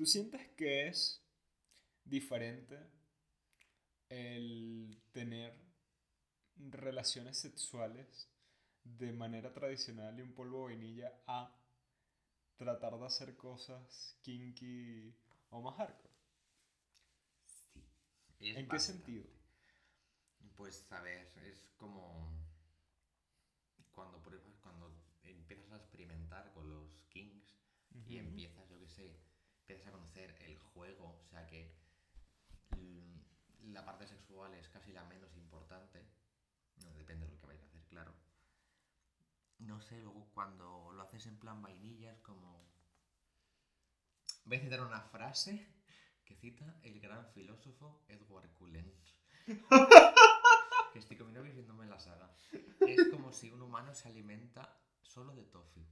¿Tú sientes que es diferente el tener relaciones sexuales de manera tradicional y un polvo de vainilla a tratar de hacer cosas kinky o más hardcore? Sí. es ¿En qué sentido? Pues a ver, es como cuando pruebas, cuando empiezas a experimentar con los kings y empiezas, yo qué sé, empiezas a conocer el juego, o sea que mm, la parte sexual es casi la menos importante, no, depende de lo que vayas a hacer, claro. No sé, luego cuando lo haces en plan vainilla es como... Voy a citar una frase que cita el gran filósofo Edward Cullen. que estoy con mi novio viéndome la saga. Es como si un humano se alimenta solo de tofu.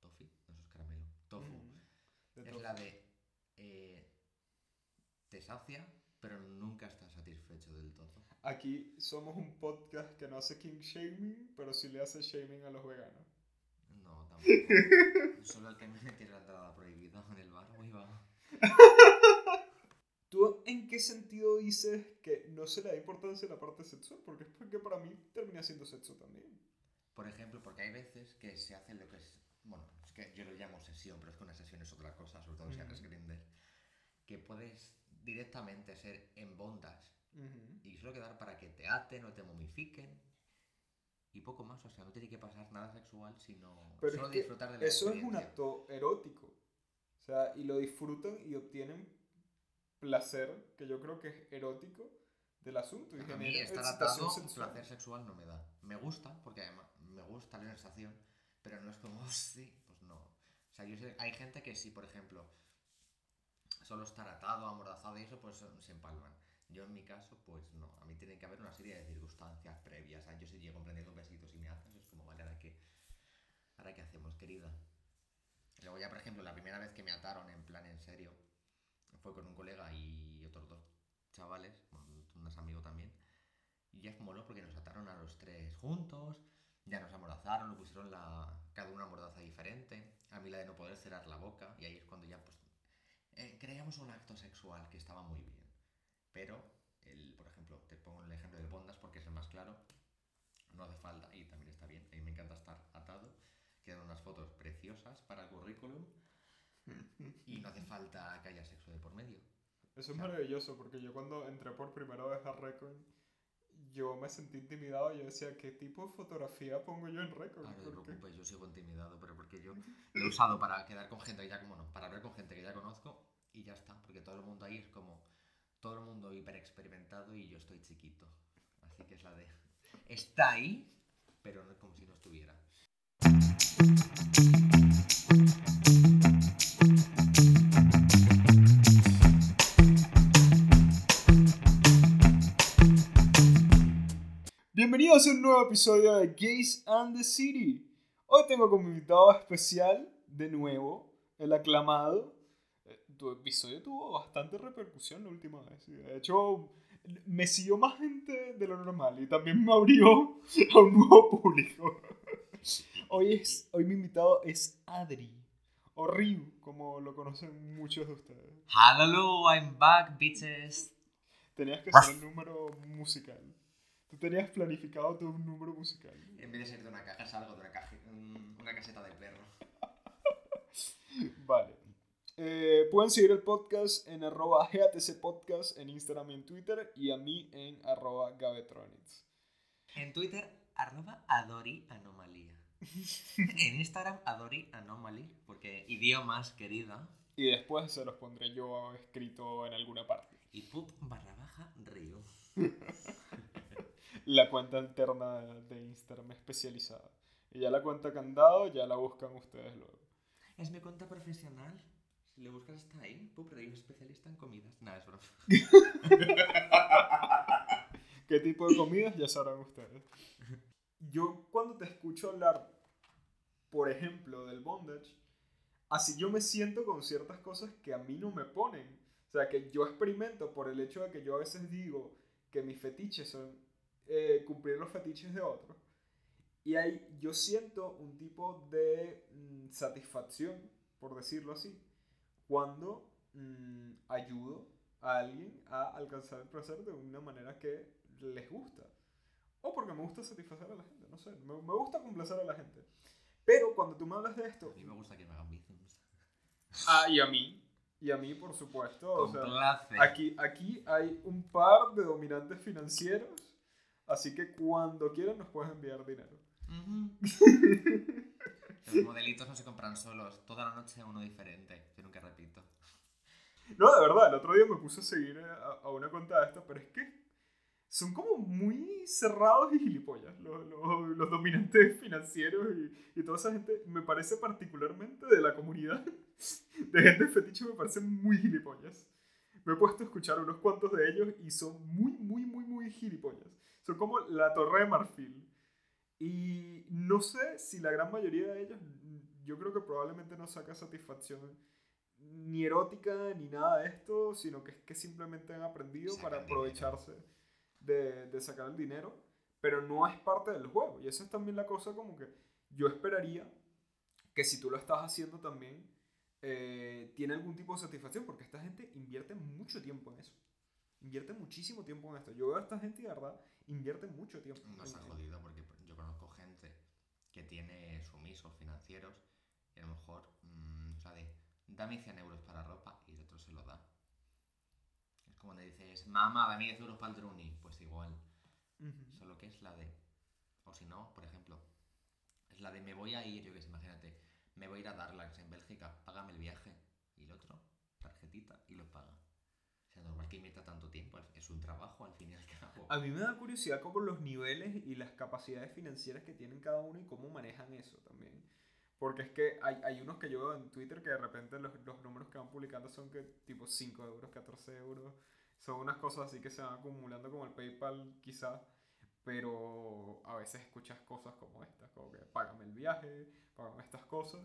¿Tofu? No, eso es caramelo. Tofu. Mm, Es todo. la de... eh, te sacia, pero nunca estás satisfecho del todo. Aquí somos un podcast que no hace king shaming, pero sí le hace shaming a los veganos. No, tampoco. Solo el que me tiene la entrada prohibida en el bar. Uy, va. ¿Tú en qué sentido dices que no se le da importancia a la parte sexual? Porque es porque para mí termina siendo sexo también. Por ejemplo, porque hay veces que se hace lo que es. Bueno, es que yo lo llamo sesión, pero es que una sesión es otra cosa, sobre todo si haces Ujú. Grindr. Que puedes directamente ser en bondas Ujú. y solo quedar para que te aten o te momifiquen. Y poco más, o sea, no tiene que pasar nada sexual, sino Pero solo es que disfrutar de la Eso es un acto erótico. O sea, y lo disfrutan y obtienen placer, que yo creo que es erótico, del asunto. Y A mí estar atado, sexual. placer sexual no me da. Me gusta, porque además me gusta la sensación, pero no es como, "Oh, sí, pues no. O sea, yo sé, hay gente que sí, por ejemplo, solo estar atado, amordazado y eso, pues se empalman. Yo en mi caso, pues no. A mí tiene que haber una serie de circunstancias previas. Sea, yo si llego prendiendo besitos y me haces, es como, vale, ¿ahora qué? ¿Ahora qué hacemos, querida? Luego ya, por ejemplo, la primera vez que me ataron en plan en serio, fue con un colega y otros dos chavales, unos amigos también. Y ya moló porque nos ataron a los tres juntos, ya nos amordazaron, nos pusieron la, cada una mordaza diferente. A mí la de no poder cerrar la boca, y ahí es cuando ya pues eh, creamos un acto sexual que estaba muy bien. Pero, el, por ejemplo, te pongo el ejemplo del Bondas porque es el más claro. No hace falta, y también está bien, a mí me encanta estar atado. Quedan unas fotos preciosas para el currículum. Y no hace falta que haya sexo de por medio. Eso es maravilloso porque yo cuando entré por primera vez a Record, yo me sentí intimidado y yo decía, ¿qué tipo de fotografía pongo yo en Record? Ah, no te preocupes, yo sigo intimidado, pero porque yo lo he usado para quedar con gente que ya, bueno, para hablar con gente que ya conozco y ya está, porque todo el mundo ahí es como, todo el mundo hiper experimentado y yo estoy chiquito. Así que es la de, está ahí, pero es como si no estuviera. Bienvenidos a un nuevo episodio de Gays and the City. Hoy tengo como invitado especial, de nuevo, el aclamado. Tu episodio tuvo bastante repercusión la última vez. De hecho, me siguió más gente de lo normal y también me abrió a un nuevo público. Hoy, es, hoy mi invitado es Adri, o Ryu, como lo conocen muchos de ustedes. Hello, I'm back, bitches. Tenías que hacer el número musical. Tú tenías planificado tu número musical. En vez de ser de una caja, salgo de una, caja, un- una caseta de perro. Vale. Eh, pueden seguir el podcast en arroba GATC Podcast en Instagram y en Twitter y a mí en arroba Gabetronics. En Twitter, arroba Adori Anomalía. en Instagram, Adori Anomaly, porque idiomas, querida. Y después se los pondré yo escrito en alguna parte. Y pup barra baja río. La cuenta alterna de, de Instagram especializada. Y ya la cuenta candado ya la buscan ustedes luego. Es mi cuenta profesional. Si le buscas está ahí. Pup río, especialista en comidas. Nada, es broma. ¿Qué tipo de comidas? Ya sabrán ustedes. Yo cuando te escucho hablar, por ejemplo, del bondage, así yo me siento con ciertas cosas que a mí no me ponen. O sea, que yo experimento por el hecho de que yo a veces digo que mis fetiches son eh, cumplir los fetiches de otros. Y ahí yo siento un tipo de mm, satisfacción, por decirlo así, cuando mm, ayudo a alguien a alcanzar el placer de una manera que les gusta. O porque me gusta satisfacer a la gente, no sé, me, me gusta complacer a la gente. Pero cuando tú me hablas de esto... A mí me gusta que me hagan bizums. Ah, y a mí. Y a mí, por supuesto. O sea, aquí, aquí hay un par de dominantes financieros. Así que cuando quieran nos puedes enviar dinero. Ujú. Los modelitos no se compran solos. Toda la noche uno diferente. Repito. No, de verdad, el otro día me puse a seguir a, a una cuenta de esta, pero es que son como muy cerrados y gilipollas los, los- los dominantes financieros y, y toda esa gente. Me parece particularmente de la comunidad de gente fetiche, me parecen muy gilipollas. Me he puesto a escuchar unos cuantos de ellos y son muy, muy, muy, muy gilipollas. Son como la torre de marfil. Y no sé si la gran mayoría de ellos, yo creo que probablemente no saca satisfacción ni erótica ni nada de esto, sino que es que simplemente han aprendido Sacan para aprovecharse de, de sacar el dinero, pero no es parte del juego. Y esa es también la cosa como que yo esperaría que si tú lo estás haciendo también, eh, tiene algún tipo de satisfacción, porque esta gente invierte mucho tiempo en eso. Invierte muchísimo tiempo en esto. Yo veo a esta gente y de verdad invierte mucho tiempo. No esto. jodido porque yo conozco gente que tiene sumisos financieros y a lo mejor, mm, o sea, de dame 100 euros para ropa y el otro se lo da. Es como le dices, mamá, dame 10 euros para el druni. Pues igual. Solo que es la de. O si no, por ejemplo, es la de me voy a ir, yo que sé, imagínate, me voy a ir a Darlax en Bélgica, págame el viaje. Y el otro, tarjetita, y lo paga. O sea, normal que invierta tanto tiempo, es un trabajo al fin y al cabo. A mí me da curiosidad como los niveles y las capacidades financieras que tienen cada uno y cómo manejan eso también. Porque es que hay, hay unos que yo veo en Twitter que de repente los, los números que van publicando son que tipo 5 euros, 14 euros. Son unas cosas así que se van acumulando como el PayPal quizás. Pero a veces escuchas cosas como estas, como que págame el viaje, págame estas cosas.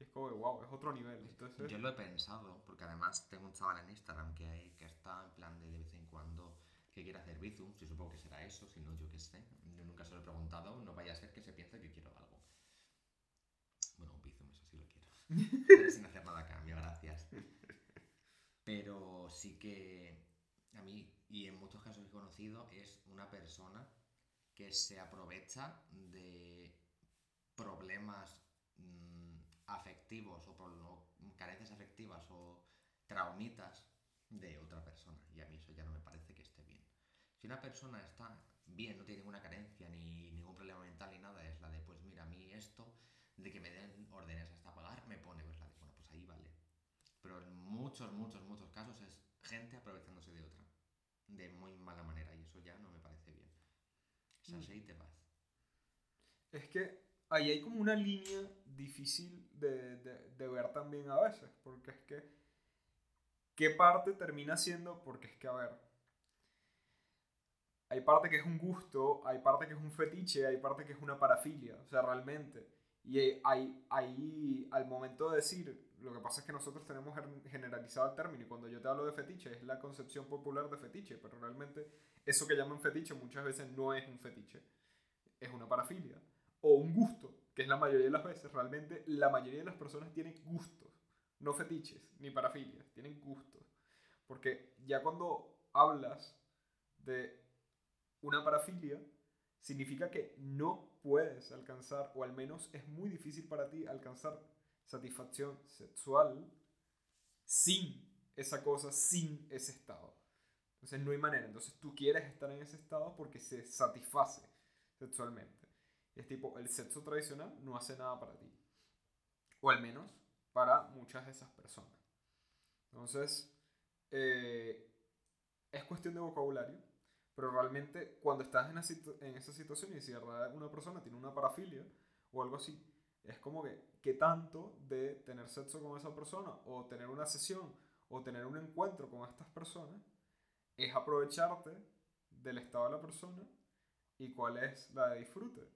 Y es como que wow, es otro nivel. Entonces, Yo lo he pensado, porque además tengo un chaval en Instagram que, que está en plan de de vez en cuando que quiere hacer bizums, yo supongo que será eso, si no, yo qué sé. Yo nunca se lo he preguntado, no vaya a ser que se piense que quiero algo. Bueno, un bizum, eso sí lo quiero. Sin hacer nada a cambio, gracias. Pero sí que a mí, y en muchos casos he conocido, es una persona que se aprovecha de problemas mm, afectivos o carencias afectivas o traumitas de otra persona. Y a mí eso ya no me parece que esté bien. Si una persona está bien, no tiene ninguna carencia ni ningún problema mental ni nada, es la de, pues mira, a mí esto, de que me den órdenes hasta pagar, me pone, pues la de, bueno, pues ahí vale. Pero en muchos, muchos, muchos casos es gente aprovechándose de otra. De muy mala manera. Y eso ya no me parece bien. Sashay y te vas. Es que ahí hay como una línea difícil de, de- de ver también a veces, porque es que, ¿qué parte termina siendo? Porque es que, a ver, hay parte que es un gusto, hay parte que es un fetiche, hay parte que es una parafilia, o sea, realmente. Y hay, ahí, al momento de decir, lo que pasa es que nosotros tenemos gen- generalizado el término, y cuando yo te hablo de fetiche es la concepción popular de fetiche, pero realmente eso que llaman fetiche muchas veces no es un fetiche, es una parafilia o un gusto, que es la mayoría de las veces. Realmente la mayoría de las personas tienen gustos, no fetiches ni parafilias, tienen gustos. Porque ya cuando hablas de una parafilia, significa que no puedes alcanzar, o al menos es muy difícil para ti alcanzar satisfacción sexual sin esa cosa, sin ese estado. Entonces no hay manera. Entonces tú quieres estar en ese estado porque se satisface sexualmente. Es tipo, el sexo tradicional no hace nada para ti. O al menos para muchas de esas personas. Entonces, eh, es cuestión de vocabulario. Pero realmente cuando estás en, situ- en esa situación y si una persona tiene una parafilia o algo así, es como que, ¿qué tanto de tener sexo con esa persona o tener una sesión o tener un encuentro con estas personas es aprovecharte del estado de la persona y cuál es la de disfrute?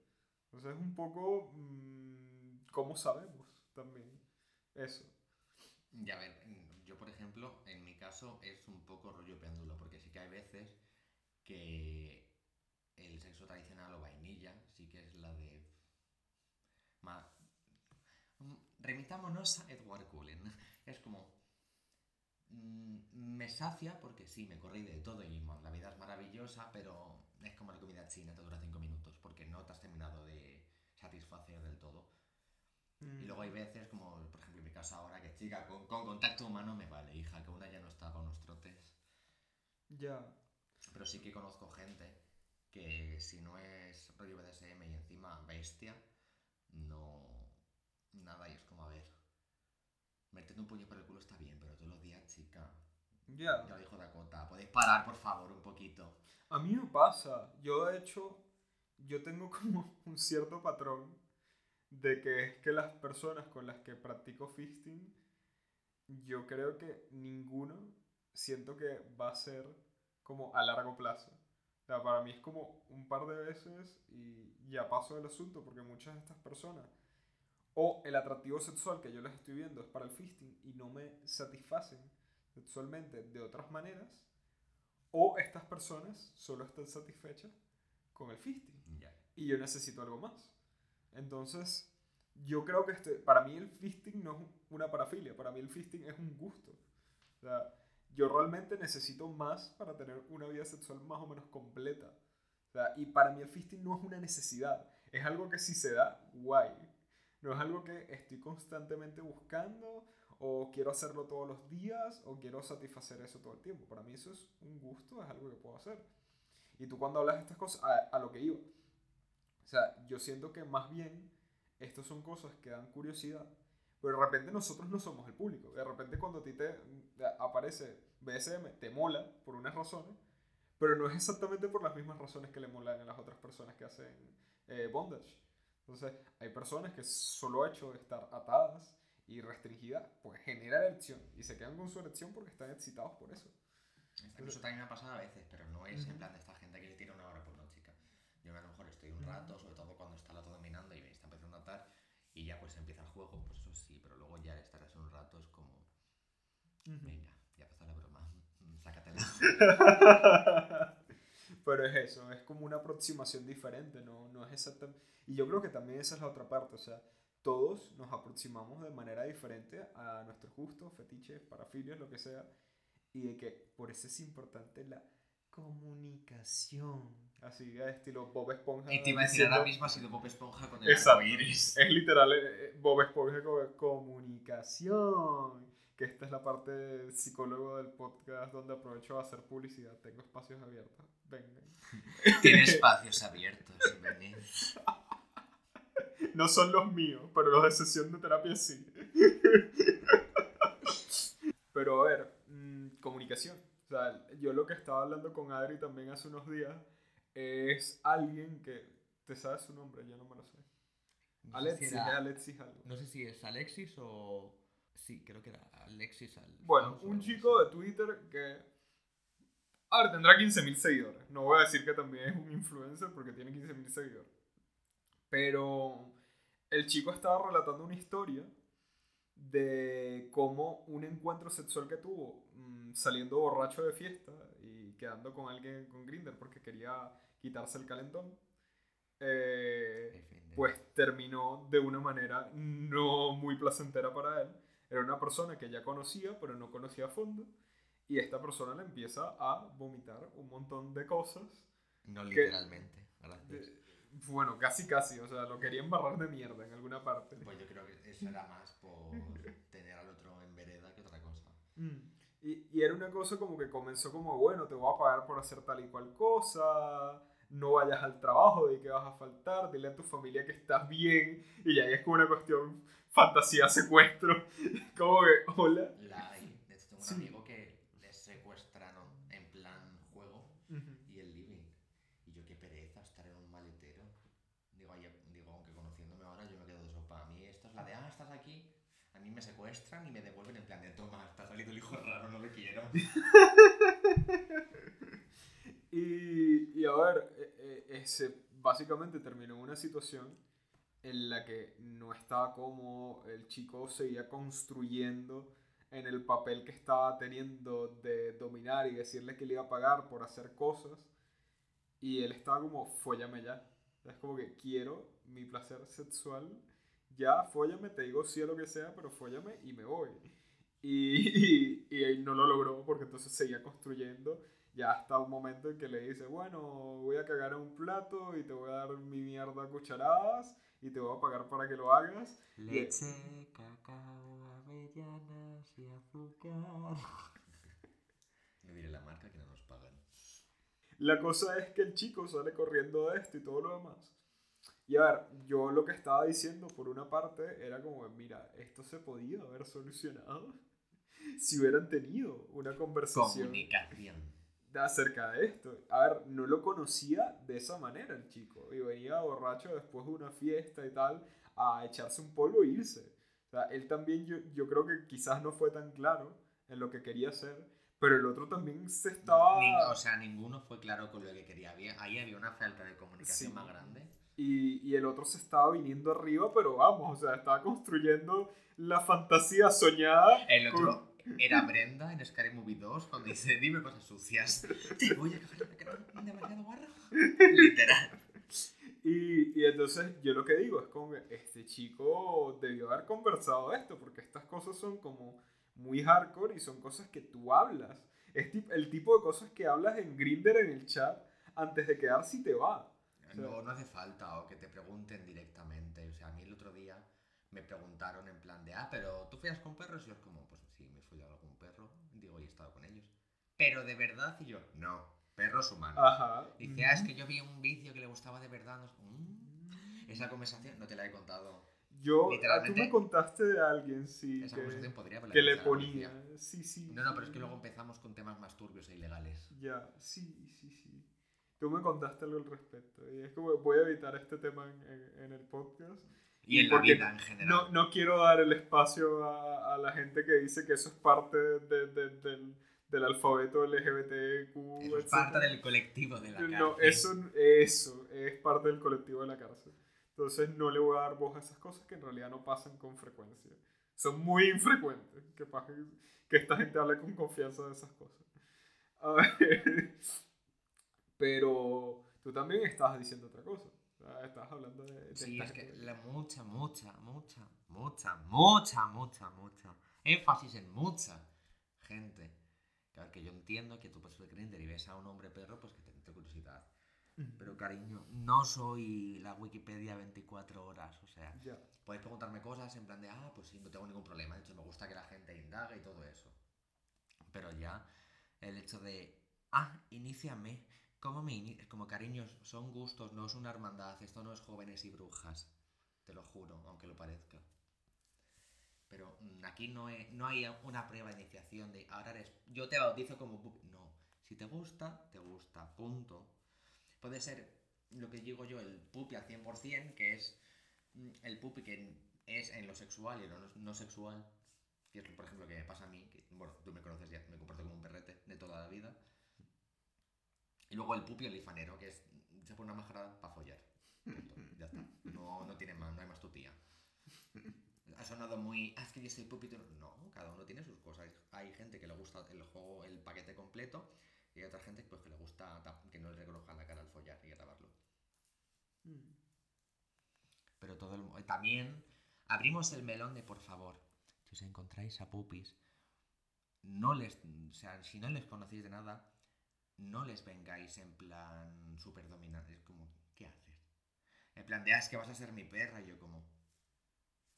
Entonces es un poco mm, cómo sabemos también eso. Y a ver, yo por ejemplo, en mi caso es un poco rollo péndulo, porque sí que hay veces que el sexo tradicional o vainilla sí que es la de... Ma- Mm, Remitámonos a Edward Cullen. Es como... me sacia porque sí, me corrí de todo y la vida es maravillosa, pero es como la comida china, te dura 5 minutos porque no te has terminado de satisfacer del todo. Mm. Y luego hay veces, como por ejemplo en mi casa ahora, que chica, con, con contacto humano me vale, hija, que una ya no está con los trotes. Ya. Pero sí que conozco gente que si no es rollo BDSM y encima bestia, no. Nada, y es como a ver. Meterte un puño por el culo está bien, pero todos los días, chica. Ya. Ya lo dijo Dakota. ¿Podéis parar, por favor, un poquito? A mí me pasa. Yo, de hecho, yo tengo como un cierto patrón de que es que las personas con las que practico fisting, yo creo que ninguno siento que va a ser como a largo plazo. O sea, para mí es como un par de veces y ya paso del asunto porque muchas de estas personas o el atractivo sexual que yo les estoy viendo es para el fisting y no me satisfacen sexualmente de otras maneras o estas personas solo están satisfechas con el fisting Ya. y yo necesito algo más. Entonces, yo creo que este, para mí el fisting no es una parafilia, para mí el fisting es un gusto. O sea, yo realmente necesito más para tener una vida sexual más o menos completa. Y para mí el fisting no es una necesidad, es algo que si se da, guay. No es algo que estoy constantemente buscando o quiero hacerlo todos los días o quiero satisfacer eso todo el tiempo. Para mí eso es un gusto, es algo que puedo hacer. Y tú cuando hablas de estas cosas, a, a lo que iba. O sea, yo siento que más bien estas son cosas que dan curiosidad, pero de repente nosotros no somos el público. De repente cuando a ti te aparece BSM, te mola por unas razones, pero no es exactamente por las mismas razones que le molan a las otras personas que hacen eh, bondage. Entonces, hay personas que solo hecho de estar atadas y restringidas, pues genera erección y se quedan con su erección porque están excitados por eso. Eso también me ha pasado a veces, pero no es en plan de esta gente que le tira una hora por una chica. Yo a lo mejor estoy un rato, sobre todo cuando está la dominando y me está empezando a atar, y ya pues empieza el juego, pues eso sí, pero luego ya estar así un rato es como, venga, ya empezó la broma, sácatela. Pero es eso, es como una aproximación diferente, no, no es exactamente... Y yo creo que también esa es la otra parte, o sea, todos nos aproximamos de manera diferente a nuestros gustos, fetiches, parafilias, lo que sea, y de que por eso es importante la comunicación. Así, de estilo Bob Esponja. Y te iba a decir ahora mismo ha sido Bob Esponja con el arcoíris. Es literal eh, Bob Esponja con comunicación. Que esta es la parte psicólogo del podcast donde aprovecho a hacer publicidad. Tengo espacios abiertos. Vengan. Tiene espacios abiertos. No son los míos, pero los de sesión de terapia sí. pero a ver, mm, comunicación. O sea, yo lo que estaba hablando con Adri también hace unos días es alguien que. ¿Te sabes su nombre? Yo no me lo sé. No sé, Alexis, si es era- Alexis algo. no sé si es Alexis o. Sí, creo que era Alexis. Al- Bueno, un chico de Twitter que. A ver, tendrá 15.000 seguidores. No voy a decir que también es un influencer porque tiene 15.000 seguidores. Pero el chico estaba relatando una historia de cómo un encuentro sexual que tuvo saliendo borracho de fiesta y quedando con alguien con Grinder porque quería quitarse el calentón. eh, pues terminó de una manera no muy placentera para él. Era una persona que ya conocía, pero no conocía a fondo. Y esta persona le empieza a vomitar un montón de cosas. No que- literalmente. De- bueno, casi casi, o sea, lo quería embarrar de mierda en alguna parte. Pues yo creo que eso era más por tener al otro en vereda que otra cosa. Mm. Y, y era una cosa como que comenzó como, bueno, te voy a pagar por hacer tal y cual cosa, no vayas al trabajo, de que vas a faltar, dile a tu familia que estás bien, y ya es como una cuestión fantasía, secuestro, como que, hola. La tengo un Sí. amigo que les secuestraron en plan juego y el living. Y yo, qué pereza estar en un maletero. Digo, ay, digo, aunque conociéndome ahora, yo me quedo de sopa. A mí esto es la de, ah, estás aquí. A mí me secuestran y me devuelven en plan de, toma, ha salido el hijo raro, no lo quiero. Y, y a ver, eh, eh, ese básicamente terminó en una situación en la que no estaba como el chico seguía construyendo en el papel que estaba teniendo de dominar y decirle que le iba a pagar por hacer cosas. Y él estaba como, fóllame ya. Es como que quiero mi placer sexual. Ya, fóllame, te digo sí a lo que sea, pero fóllame y me voy. Y, y, y no lo logró porque entonces seguía construyendo. Ya hasta un momento en que le dice, bueno, voy a cagar en un plato y te voy a dar mi mierda a cucharadas y te voy a pagar para que lo hagas. Leche, cacao, avellanas y azúcar. No diré la marca que no nos pagan. La cosa es que el chico sale corriendo de esto y todo lo demás. Y a ver, yo lo que estaba diciendo por una parte era como, mira, esto se podía haber solucionado si hubieran tenido una conversación Comunicación. de- acerca de esto. A ver, no lo conocía de esa manera el chico. Y venía borracho después de una fiesta y tal a echarse un polvo e irse. O sea, él también yo, yo creo que quizás no fue tan claro en lo que quería hacer, pero el otro también se estaba... O sea, ninguno fue claro con lo que quería. Había, ahí había una falta de comunicación Sí. más grande. Y, y el otro se estaba viniendo arriba, pero vamos, o sea, estaba construyendo la fantasía soñada. El con- otro era Brenda en Scary Movie 2 cuando dice, dime cosas sucias. Te voy a cagar demasiado guarro. Literal. Y, y entonces yo lo que digo es como este chico debió haber conversado esto, porque estas cosas son como muy hardcore y son cosas que tú hablas. Es el tipo de cosas que hablas en Grinder en el chat antes de quedar si te va. No, no hace falta o que te pregunten directamente. O sea, a mí el otro día me preguntaron en plan de, ah, pero tú follas con perros y yo es como, pues sí, me he follado con un perro. Digo, y he estado con ellos. Pero de verdad, y yo, no, perros humanos. Ajá. Dice, ah, es que yo vi un vídeo que le gustaba de verdad. No "Mm". Esa conversación no te la he contado. Yo, tú me contaste de alguien, sí, Esa que, conversación podría que le ponía. Sí, sí. No, no, pero es que luego empezamos con temas más turbios e ilegales. Ya, sí, sí, sí. Tú me contaste algo al respecto. Y es como voy a evitar este tema en, en- en el podcast. Y en la vida en general. No, no quiero dar el espacio a, a la gente que dice que eso es parte de- de- del, del alfabeto LGBTQ. Eso es parte del colectivo de la cárcel. No, eso, eso es parte del colectivo de la cárcel. Entonces no le voy a dar voz a esas cosas que en realidad no pasan con frecuencia. Son muy infrecuentes que, que esta gente hable con confianza de esas cosas. A ver, pero tú también estás diciendo otra cosa. Sea, Estás hablando de... de Sí, es que la mucha, mucha, mucha, mucha, mucha, mucha, mucha. Énfasis en mucha gente. Claro que yo entiendo que tú pasas el Grindr y ves a un hombre perro, pues que te entre curiosidad. Pero cariño, no soy la Wikipedia 24 horas, o sea, Ya. podéis preguntarme cosas en plan de, ah, pues sí, no tengo ningún problema, de hecho me gusta que la gente indague y todo eso. Pero ya el hecho de, ah, iníciame, como ini- como cariños, son gustos, no es una hermandad, esto no es jóvenes y brujas, te lo juro, aunque lo parezca. Pero mm, aquí no, he- no hay una prueba de iniciación de ahora eres, yo te bautizo como. No, si te gusta, te gusta, punto. Puede ser lo que digo yo, el pupi al 100%, que es mm, el pupi que es en lo sexual y en lo no, sexual, que es por ejemplo lo que me pasa a mí, bueno, tú me conoces ya, me comporto como un perrete de toda la vida. Y luego el pupi olifanero, que es, se pone una máscara para follar. Punto, ya está. No, no tiene más, no hay más tutía. Ha sonado muy, ah, es que yo soy pupi, no. Cada uno tiene sus cosas. Hay gente que le gusta el juego, el paquete completo, y hay otra gente pues, que le gusta que no le reconozcan la cara al follar y grabarlo. Pero todo el también abrimos el melón de por favor, si os encontráis a pupis, no les, o sea, si no les conocéis de nada, no les vengáis en plan súper dominante. Es como, ¿qué haces? En plan de, ah, es que vas a ser mi perra. Y yo como,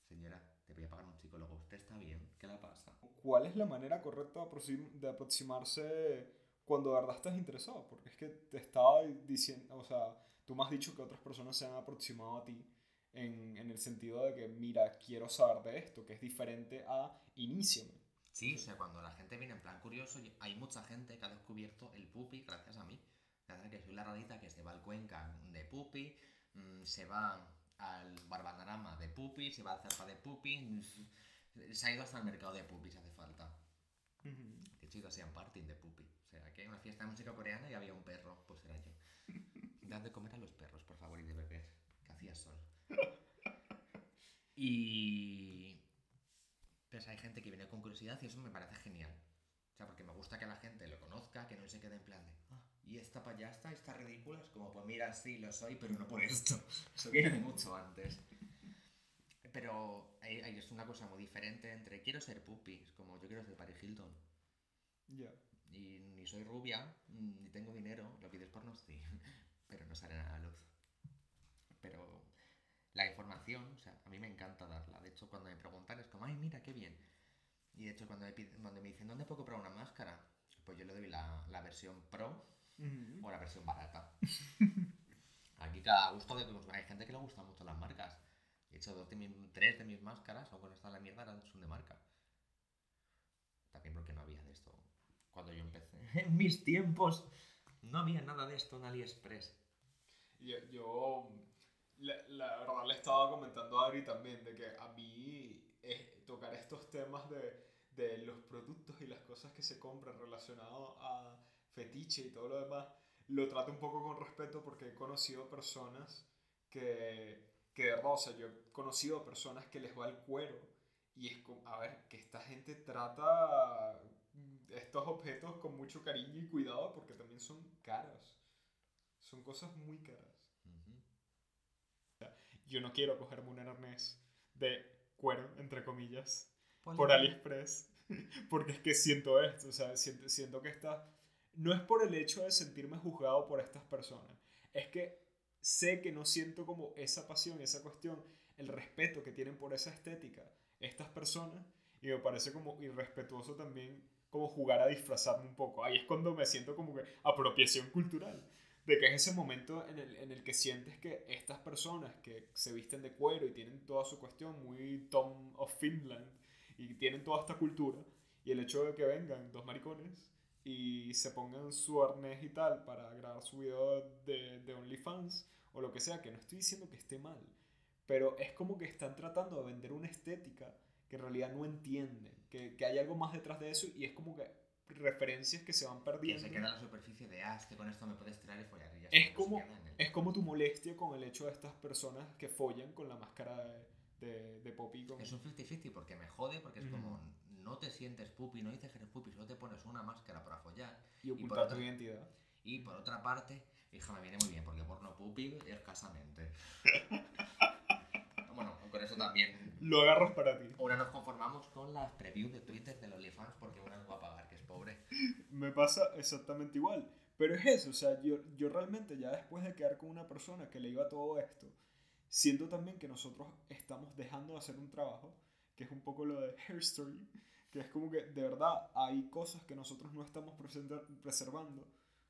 señora, te voy a pagar un psicólogo. ¿Usted está bien? ¿Qué le pasa? ¿Cuál es la manera correcta de aproxim- de aproximarse cuando de verdad estás interesado? Porque es que te estaba diciendo, o sea, tú me has dicho que otras personas se han aproximado a ti en, en el sentido de que, mira, quiero saber de esto, que es diferente a iníciame. Sí, o sea, cuando la gente viene en plan curioso, hay mucha gente que ha descubierto el pupi gracias a mí. Gracias a que soy la rarita que se va al Cuenca de pupi, mm, se va al Barbanarama de pupi, se va al Zarpa de pupi, mm, se ha ido hasta el mercado de pupi si hace falta. De he ido así a un party de pupi. O sea, que una fiesta de música coreana y había un perro, pues era yo. Dad de comer a los perros, por favor, y de beber, que hacía sol. Y... Hay gente que viene con curiosidad y eso me parece genial. O sea, porque me gusta que la gente lo conozca, que no se quede en plan de, ah, y esta payasta, esta ridícula, es como, pues mira, sí, lo soy, pero no por esto. Eso viene mucho antes. Pero ahí es una cosa muy diferente entre quiero ser puppy, es como yo quiero ser Paris Hilton. Ya. Y ni soy rubia, ni tengo dinero, lo pides por no sí, pero no sale nada a la luz. Pero la información, o sea, a mí me encanta darla. De hecho, cuando me preguntan es como, ay, mira, qué bien. Y de hecho, cuando me, piden- cuando me dicen, ¿dónde puedo comprar una máscara? Pues yo le doy la, la versión pro o la versión barata. Aquí cada gusto de todos. Hay gente que le gustan mucho las marcas. De hecho, dos de mis- tres de mis máscaras, aunque no están en la mierda, eran- son de marca. También porque no había de esto cuando yo empecé. En mis tiempos no había nada de esto en AliExpress. Yo, yo, la, la verdad le estaba comentando a Adri también de que a mí es tocar estos temas de, de los productos y las cosas que se compran relacionados a fetiche y todo lo demás, lo trato un poco con respeto porque he conocido personas que, que de verdad, o sea, yo he conocido personas que les va el cuero y es como, a ver, que esta gente trata estos objetos con mucho cariño y cuidado porque también son caros. Son cosas muy caras. Yo no quiero cogerme un arnés de cuero, entre comillas, Ponle- por AliExpress. Porque es que siento esto, o sea, siento, siento que está... No es por el hecho de sentirme juzgado por estas personas. Es que sé que no siento como esa pasión, esa cuestión, el respeto que tienen por esa estética estas personas. Y me parece como irrespetuoso también como jugar a disfrazarme un poco. Ahí es cuando me siento como que apropiación cultural. De que es ese momento en el, en el que sientes que estas personas que se visten de cuero y tienen toda su cuestión muy Tom of Finland y tienen toda esta cultura y el hecho de que vengan dos maricones y se pongan su arnés y tal para grabar su video de, de OnlyFans o lo que sea, que no estoy diciendo que esté mal, pero es como que están tratando de vender una estética que en realidad no entienden, que, que hay algo más detrás de eso y es como que referencias que se van Que perdiendo. se queda en la superficie de, ah, que con esto me puedes tirar y follar. Y ya Es como- el- Es como tu molestia con el hecho de estas personas que follan con la máscara de, de, de Poppy. Con... Es un 50-50 porque me jode, porque es Ujú. como, no te sientes puppy, no dices que eres puppy, solo te pones una máscara para follar. y ocultar tu otra- identidad. Y por otra parte, hija, me viene muy bien, porque porno puppy escasamente. bueno, con eso también. Lo agarras para ti. Ahora nos conformamos con las previews de Twitter de los OnlyFans porque una que es pobre. Me pasa exactamente igual. Pero es eso, o sea, yo, yo realmente ya después de quedar con una persona que le iba todo esto, siento también que nosotros estamos dejando de hacer un trabajo, que es un poco lo de Hair que es como que de verdad hay cosas que nosotros no estamos preservando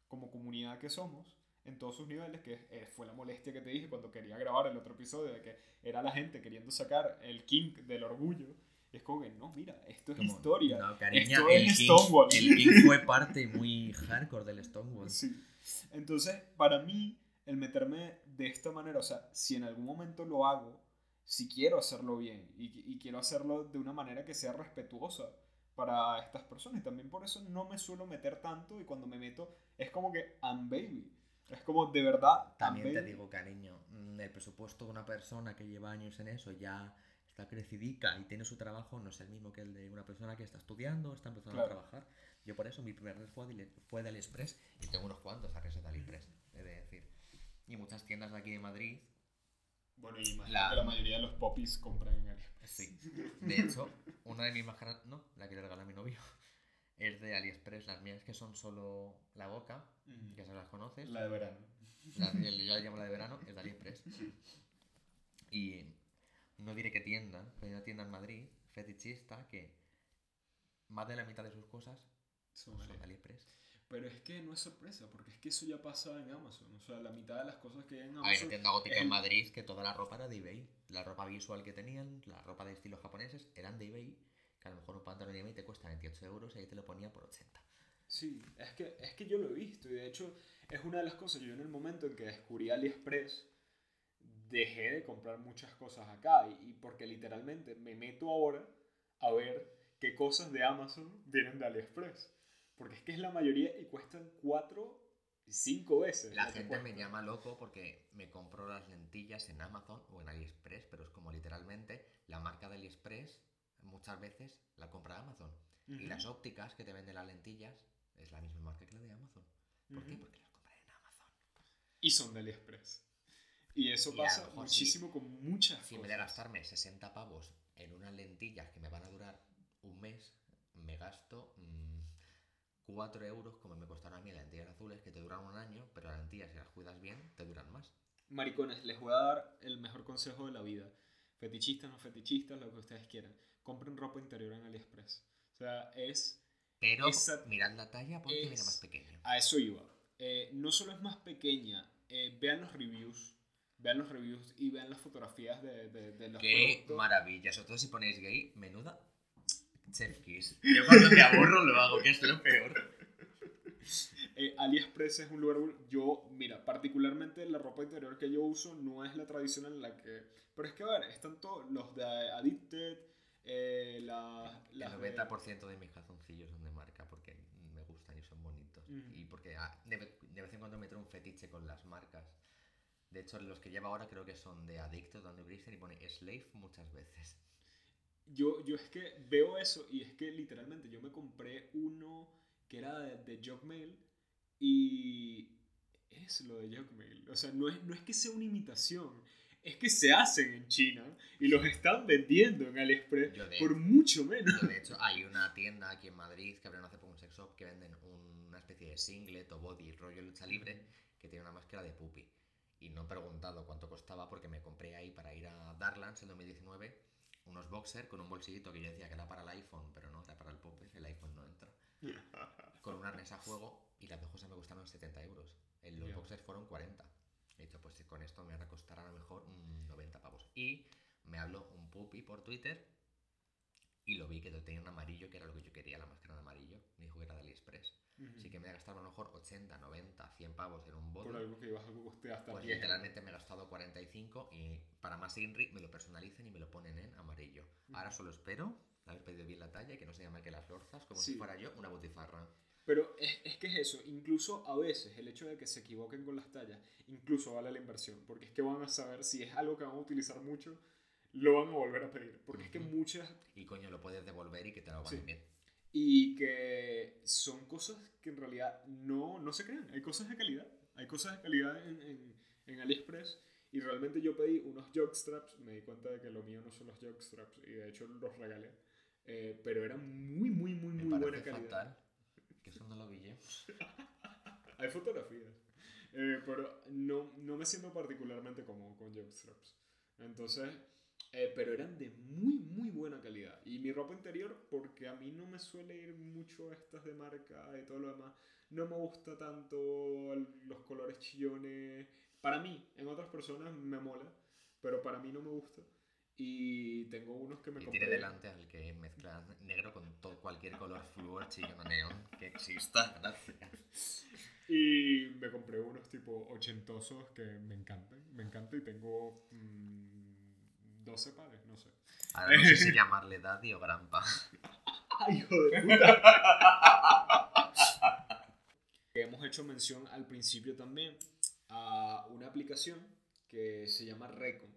como comunidad que somos en todos sus niveles, que eh, fue la molestia que te dije cuando quería grabar el otro episodio, de que era la gente queriendo sacar el kink del orgullo. Es como que, no, mira, esto es historia. No, cariña, Esto el, es King, Stonewall. el King fue parte muy hardcore del Stonewall. Sí. Entonces, para mí, el meterme de esta manera, o sea, si en algún momento lo hago, si quiero hacerlo bien y, y quiero hacerlo de una manera que sea respetuosa para estas personas. Y también por eso no me suelo meter tanto y cuando me meto es como que I'm baby. Es como de verdad. I'm También te baby. digo, cariño, mm, el presupuesto de una persona que lleva años en eso ya está crecidica y tiene su trabajo no es el mismo que el de una persona que está estudiando, está empezando Claro. a trabajar. Yo por eso mi primer red fue de, fue de AliExpress y tengo unos cuantos arreses de AliExpress, he de decir. Y muchas tiendas de aquí de Madrid, Bueno, y La- que la mayoría de los popis compran en AliExpress. sí. De hecho, una de mis máscaras, no, la que le regalé a mi novio, es de AliExpress. Las mías que son solo la boca, que esas las conoces. La de verano. La, yo la llamo la de verano, es de AliExpress. Y no diré qué tienda, pero hay una tienda en Madrid, fetichista, que más de la mitad de sus cosas Son son AliExpress. Pero es que no es sorpresa, porque es que eso ya pasa en Amazon. O sea, la mitad de las cosas que hay en Hay Amazon. una tienda gótica el- en Madrid que toda la ropa era de eBay. La ropa visual que tenían, la ropa de estilo japoneses, eran de eBay. Que a lo mejor un pantalón de eBay te cuesta 28 euros y ahí te lo ponía por 80. Sí, es que, es que yo lo he visto y de hecho es una de las cosas. Yo en el momento en que descubrí AliExpress, dejé de comprar muchas cosas acá y, y porque literalmente me meto ahora a ver qué cosas de Amazon vienen de AliExpress. Porque es que es la mayoría y cuestan 4, 5 veces. La gente me llama loco porque me compro las lentillas en Amazon o en AliExpress, pero es como literalmente la marca de AliExpress muchas veces la compra Amazon. Y las ópticas que te venden las lentillas es la misma marca que la de Amazon. ¿Por qué? Porque las compré en Amazon. Y son de AliExpress. Y eso Y pasa muchísimo con muchas Si en vez de cosas. gastarme 60 pavos en unas lentillas que me van a durar un mes, me gasto 4 euros como me costaron a mí las lentillas azules que te duran un año, pero las lentillas si las cuidas bien te duran más. Maricones, les voy a dar el mejor consejo de la vida. Fetichistas, no fetichistas, lo que ustedes quieran. Compren ropa interior en AliExpress. O sea, es... Pero Esa- mirad la talla porque viene es- más pequeño. A eso iba. Eh, no solo es más pequeña, eh, vean los reviews. Vean los reviews y vean las fotografías de, de, de los Qué productos. maravilla. Sobre todo si ponéis gay, menuda chef kiss. Yo cuando me aburro lo hago, que es lo peor. Eh, AliExpress es un lugar. Yo, mira, particularmente la ropa interior que yo uso no es la tradicional en la que. Pero es que, a ver, están todos los de Addicted, eh, la- El las de- 90% de mis calzoncillos son de marca porque me gustan y son bonitos. Ujú. Y porque ah, de, de vez en cuando me trae un fetiche con las marcas. De hecho, los que llevo ahora creo que son de Adicto, donde Brister y pone Slave muchas veces. Yo, yo es que veo eso y es que literalmente yo me compré uno que era de, de Jogmail y es lo de Jogmail. O sea, no es, no es que sea una imitación, es que se hacen en China y los están vendiendo en AliExpress por mucho menos. Yo, de hecho, hay una tienda aquí en Madrid que abrieron hace poco un sex shop que venden una especie de singlet o body rollo lucha libre que tiene una máscara de puppy. Y no he preguntado cuánto costaba porque me compré ahí para ir a Darlands en 2019 unos boxer con un bolsillito que yo decía que era para el iPhone, pero no, era para el Popes, el iPhone no entra. Con un arnés a juego y las dos cosas me costaron 70 euros. En los boxers fueron 40. He dicho, pues con esto me van a costar a lo mejor mm, 90 pavos. Y me habló un puppy por Twitter y lo vi que tenía un amarillo, que era lo que yo quería, la máscara de amarillo. Me dijo que era de AliExpress. Así que me voy a gastar a lo mejor 80, 90, 100 pavos en un body. Por algo que ibas a costear hasta Pues 10. literalmente me he gastado 45 y para más Inri me lo personalicen y me lo ponen en amarillo. Ahora solo espero haber pedido bien la talla y que no se llame que las lorzas, como Sí. si fuera yo una butifarra. Pero es, es que es eso, incluso a veces el hecho de que se equivoquen con las tallas, incluso vale la inversión, porque es que van a saber si es algo que van a utilizar mucho, lo van a volver a pedir, porque es que muchas, Y coño, lo puedes devolver y que te lo hagan Sí. bien. y que son cosas que en realidad no, no se crean, hay cosas de calidad, hay cosas de calidad en, en, en AliExpress, y realmente yo pedí unos jockstraps, me di cuenta de que lo mío no son los jockstraps, y de hecho los regalé, eh, pero eran muy, muy, muy, Me muy buena calidad. fatal. Que eso no lo vi yo. Hay fotografías. Eh, pero no, no me siento particularmente cómodo con jockstraps. Entonces, eh, pero eran de muy, muy buena calidad. Y mi ropa interior, porque a mí no me suele ir mucho estas de marca y todo lo demás, no me gusta tanto los colores chillones. Para mí, en otras personas me mola, pero para mí no me gusta. Y tengo unos que me Y compré. tiene delante al que mezcla negro con todo, cualquier color flúor, chillón neón que exista. Gracias. Y me compré unos tipo ochentosos que me encantan. Me encanta y tengo mm, 12 pares, no sé. Ahora no sé si llamarle daddy o grampa. ¡Ay, hijo de puta! Hemos hecho mención al principio también a una aplicación que se llama Recon.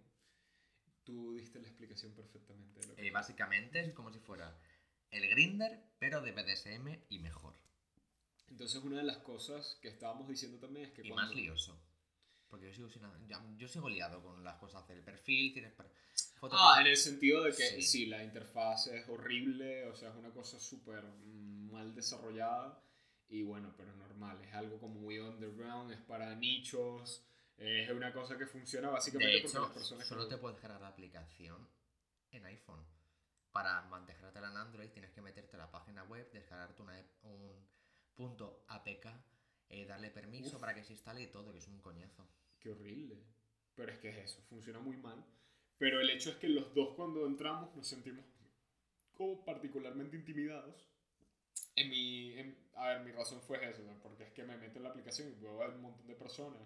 Tú diste la explicación perfectamente. de lo que Eh, básicamente es como si fuera el Grinder, pero de BDSM y mejor. Entonces una de las cosas que estábamos diciendo también es que Y cuando... más lioso. Porque yo sigo, sin, yo sigo liado con las cosas del perfil, tienes Ah, en el sentido de que sí. Sí. la interfaz es horrible, o sea, es una cosa súper mal desarrollada y bueno, pero normal, es algo como muy underground, es para nichos, es una cosa que funciona básicamente De porque hecho, las personas... solo te puedes cargar la aplicación en iPhone. Para manejártela en Android tienes que meterte a la página web, descargarte una, un punto APK, eh, darle permiso Uf. para que se instale y todo, que es un coñazo. Qué horrible. Pero es que es eso, funciona muy mal. Pero el hecho es que los dos cuando entramos nos sentimos como particularmente intimidados. En mi, en- a ver, mi razón fue eso, ¿no? porque es que me meto en la aplicación y veo a un montón de personas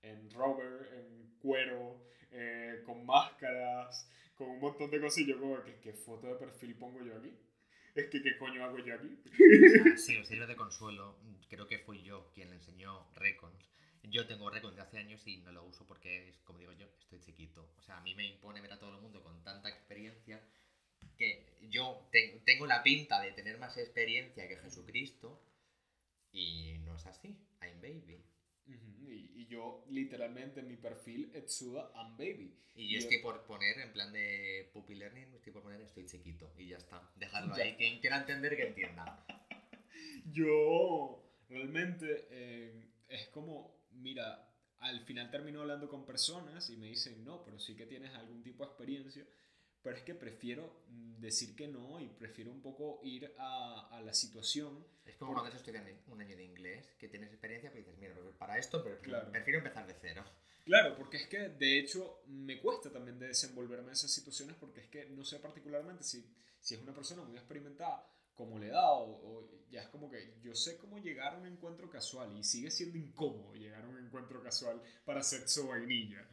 en rover, en cuero, eh, con máscaras, con un montón de cosas y yo como, ¿qué, qué foto de perfil pongo yo aquí? Es que, ¿qué coño hago yo aquí? Si os sirve de consuelo, creo que fui yo quien le enseñó Recons. Yo tengo Recons de hace años y no lo uso porque, es, como digo yo, estoy chiquito. O sea, a mí me impone ver a todo el mundo con tanta experiencia que yo te- tengo la pinta de tener más experiencia que Jesucristo y no es así. I'm baby. Y, y yo literalmente en mi perfil Etsuda and Baby. Y yo Y- estoy por poner, en plan de puppy learning, estoy por poner estoy chiquito. Y ya está. Dejarlo Ya. ahí. Quien quiera entender, que entienda. Yo realmente eh, es como, mira, al final termino hablando con personas y me dicen, no, pero sí que tienes algún tipo de experiencia, pero es que prefiero mm, decir que no y prefiero un poco ir a, a la situación. Es como Por- cuando estás estudiando un año de inglés, que tienes experiencia, pero dices, mira, pero para esto pero Claro. prefiero empezar de cero. Claro, porque es que de hecho me cuesta también de desenvolverme en esas situaciones porque es que no sé particularmente si, si es una persona muy experimentada, cómo le da o, o ya es como que yo sé cómo llegar a un encuentro casual y sigue siendo incómodo llegar a un encuentro casual para sexo vainilla.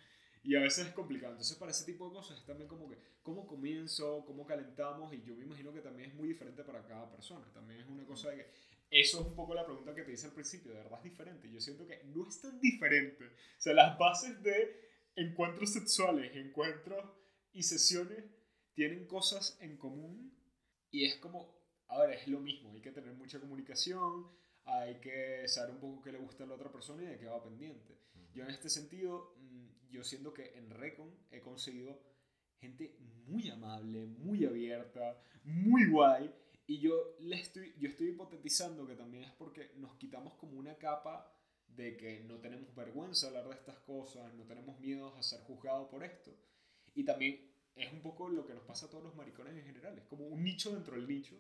Y a veces es complicado. Entonces para ese tipo de cosas es también como que cómo comienzo, cómo calentamos y yo me imagino que también es muy diferente para cada persona. También es una cosa de que eso es un poco la pregunta que te hice al principio, de verdad es diferente. Yo siento que no es tan diferente. O sea, las bases de encuentros sexuales, encuentros y sesiones tienen cosas en común y es como, a ver, es lo mismo. Hay que tener mucha comunicación, hay que saber un poco qué le gusta a la otra persona y de qué va pendiente. Yo en este sentido, mm, yo siento que en Recon he conseguido gente muy amable, muy abierta, muy guay. Y yo, le estoy, yo estoy hipotetizando que también es porque nos quitamos como una capa de que no tenemos vergüenza hablar de estas cosas, no tenemos miedo a ser juzgados por esto. Y también es un poco lo que nos pasa a todos los maricones en general. Es como un nicho dentro del nicho.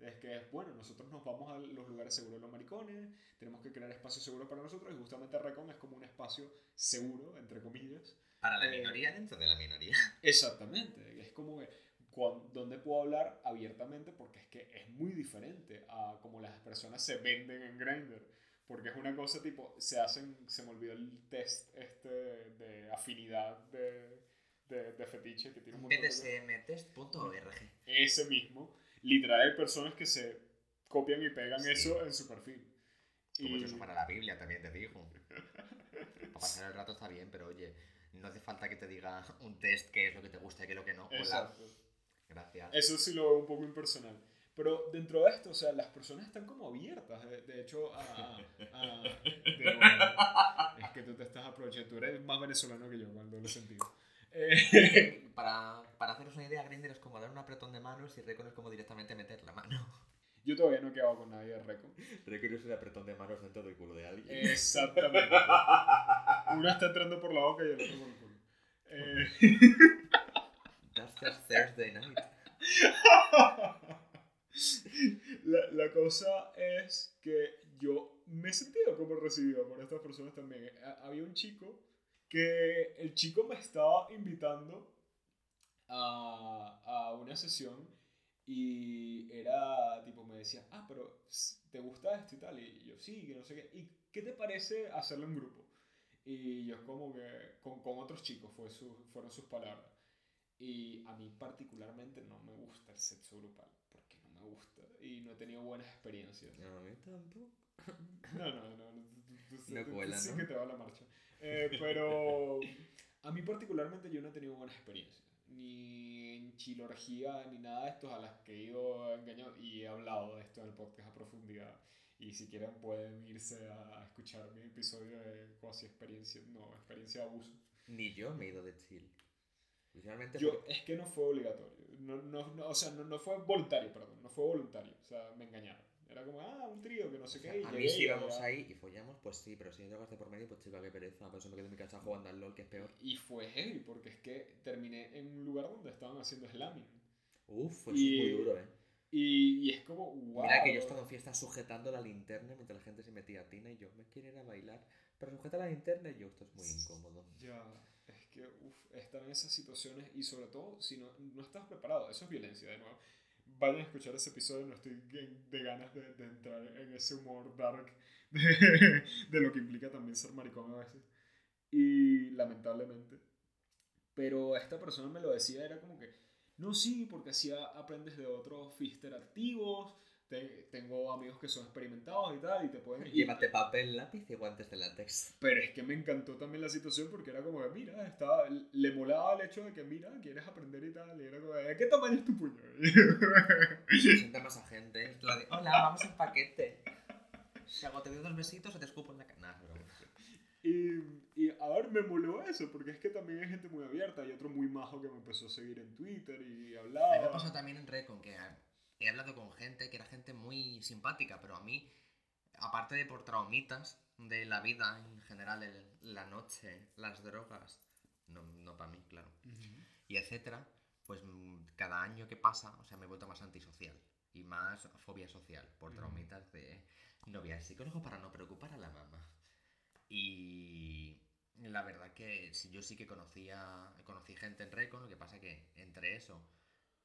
Es que, bueno, nosotros nos vamos a los lugares seguros de los maricones, tenemos que crear espacios seguros para nosotros y justamente Recon es como un espacio seguro, entre comillas, Para la Eh, minoría dentro de la minoría. Exactamente, es como que cuan- donde puedo hablar abiertamente porque es que es muy diferente a como las personas se venden en Grindr, porque es una cosa tipo, se hacen, se me olvidó el test este de afinidad de, de, de fetiche que tiene un montón de. Ese mismo, literal hay personas que se copian y pegan Sí. eso en su perfil. Como Y- eso fuera la Biblia, también te digo. Para pasar el rato está bien, pero oye, no hace falta que te diga un test qué es lo que te gusta y qué es lo que no. Hola, Exacto. gracias. Eso sí lo veo un poco impersonal. Pero dentro de esto, o sea, las personas están como abiertas. De, de hecho, a, a- de nuevo, es que tú te estás aprovechando. Tú eres más venezolano que yo, el doble sentido. Eh, Para, para haceros una idea, Grindr es como dar un apretón de manos y Recon es como directamente meter la mano. yo todavía no he quedado con nadie de Recon. Recon es un apretón de manos dentro del culo de alguien. Exactamente. Uno está entrando por la boca y el otro por el culo. Eh, That's just Thursday night. la, la cosa es que yo me he sentido como recibido por estas personas también. Ha- Había un chico que el chico me estaba invitando a, a una sesión y era tipo, me decía, ah, pero ¿te gusta esto y tal? Y yo, sí, que no sé qué. ¿Y qué te parece hacerlo en grupo? Y yo como que con, con otros chicos fue su- fueron sus palabras. Y a mí particularmente no me gusta el sexo grupal, porque no me gusta y no he tenido buenas experiencias. No, a mí tampoco. No, no, no. no, cuela, sí ¿no? que te va la marcha. Eh, pero a mí particularmente yo no he tenido buenas experiencias. Ni en chilorgía, ni nada de estos a las que he ido engañado. Y he hablado de esto en el podcast a profundidad. Y si quieren pueden irse a escuchar mi episodio de cuasi experiencia, no, experiencia de abuso. Ni yo me he ido de. Principalmente Yo, es que no fue obligatorio. No, no, no, o sea, no, no fue voluntario, perdón. No fue voluntario. O sea, me engañaron. Era como, ah, un trío que no sé o sea, qué. y a llegué mí si íbamos ahí y follamos, pues sí, pero si no llegaste por medio, pues chica, qué pereza. Por eso me quedo en mi casa jugando al LOL, que es peor. Y fue heavy, porque es que terminé en un lugar donde estaban haciendo slamming. Uf, pues Y- es muy duro, eh. Y, y es como, wow. Mira que yo he estado en fiestas sujetando la linterna mientras la gente se metía a tina y yo me quiero ir a bailar. Pero sujeta la linterna y yo, esto es muy incómodo. Ya, es que, uff, estar en esas situaciones y sobre todo si no, no estás preparado, eso es violencia, de nuevo. Vayan a escuchar ese episodio, no estoy de, ganas de, de entrar en ese humor dark de, de lo que implica también ser maricón a veces. Y lamentablemente. Pero esta persona me lo decía, era como que, no, sí, porque así aprendes de otros fister activos, te- tengo amigos que son experimentados y tal, y te pueden... Llévate papel, lápiz y guantes de látex. pero es que me encantó también la situación porque era como que, mira, estaba, le molaba el hecho de que, mira, quieres aprender y tal. Y era como, ¿de qué tamaño es tu puño? Se sienta más a gente. lo de, Hola, vamos en paquete. Si hago te doy dos besitos o te escupo en la cara. Y, y a ver, me moló eso, porque es que también hay gente muy abierta. Hay otro muy majo que me empezó a seguir en Twitter y A mí hablaba. me pasó también en Recon que he hablado con gente que era gente muy simpática, pero a mí, aparte de por traumitas de la vida en general, el- la noche, las drogas, no, no para mí, claro, y etcétera, pues mm, cada año que pasa, o sea, me he vuelto más antisocial y más fobia social por traumitas de no voy al psicólogo para no preocupar a la mamá. Y la verdad que yo sí que conocía, conocí gente en Recon, lo que pasa que entre eso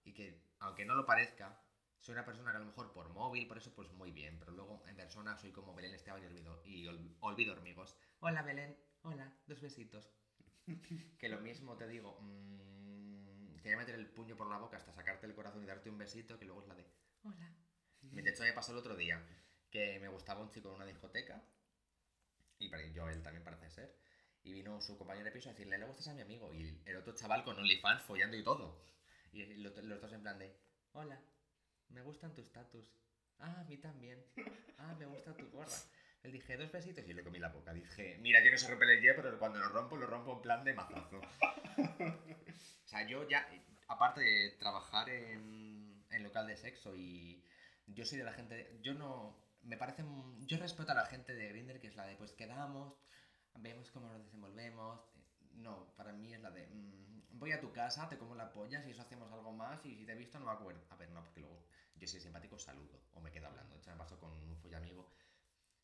y que, aunque no lo parezca, soy una persona que a lo mejor por móvil, por eso pues muy bien, pero luego en persona soy como Belén Esteban y olvido, y ol- olvido hormigos. Hola Belén, hola, dos besitos. que lo mismo te digo, mm, te voy a meter el puño por la boca hasta sacarte el corazón y darte un besito, que luego es la de, hola. De hecho me pasó el otro día, que me gustaba un chico en una discoteca, y para yo él también parece ser, y vino su compañero de piso a decirle, le gustas a mi amigo, y el otro chaval con OnlyFans follando y todo. Y los, los dos en plan de, hola, me gustan tus tatus. Ah, a mí también. Ah, me gusta tu gorra. Le dije dos besitos y le comí la boca. Dije, mira que no se rompe el hielo, pero cuando lo rompo, lo rompo en plan de mazazo. o sea, yo ya, aparte de trabajar en, en local de sexo y yo soy de la gente, yo no, me parece, yo respeto a la gente de Grindr que es la de, pues quedamos, vemos cómo nos desenvolvemos. No, para mí es la de, mm, voy a tu casa, te como la polla, si eso hacemos algo más y si te he visto no me acuerdo. A ver, no, porque luego yo soy simpático, saludo o me quedo hablando. De hecho, me pasó con un follamigo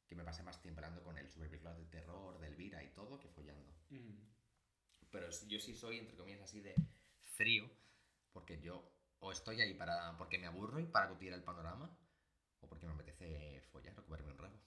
que me pasé más tiempo hablando con él sobre películas de terror, de Elvira y todo que follando. Ujú. Pero yo sí soy, entre comillas, así de frío, porque yo o estoy ahí para porque me aburro y para que el panorama, o porque me apetece follar o comerme un rabo.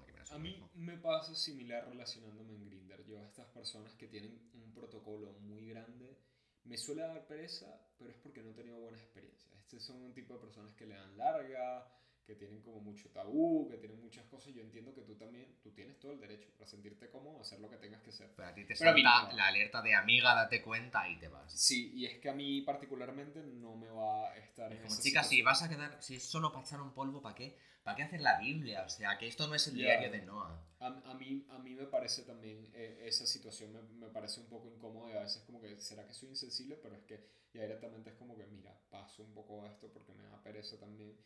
Bueno, que A mí mismo. me pasa similar relacionándome en Grindr. Yo a estas personas que tienen un protocolo muy grande, me suele dar pereza, pero es porque no he tenido buenas experiencias. Este son un tipo de personas que le dan larga, que tienen como mucho tabú, que tienen muchas cosas. Yo entiendo que tú también, tú tienes todo el derecho para sentirte cómodo, hacer lo que tengas que hacer. Pero a ti te Pero a salta la alerta de amiga, date cuenta y te vas. Sí, y es que a mí particularmente no me va a estar Es en como, chica, si vas a quedar, si es solo para echar un polvo, ¿para qué? ¿Para qué hacer la Biblia? O sea, que esto no es el Ya. diario de Noah. A, a mí, a mí me parece también, eh, esa situación me, me parece un poco incómoda y a veces como que, ¿será que soy insensible? Pero es que ya directamente es como que, mira, paso un poco esto porque me da pereza también.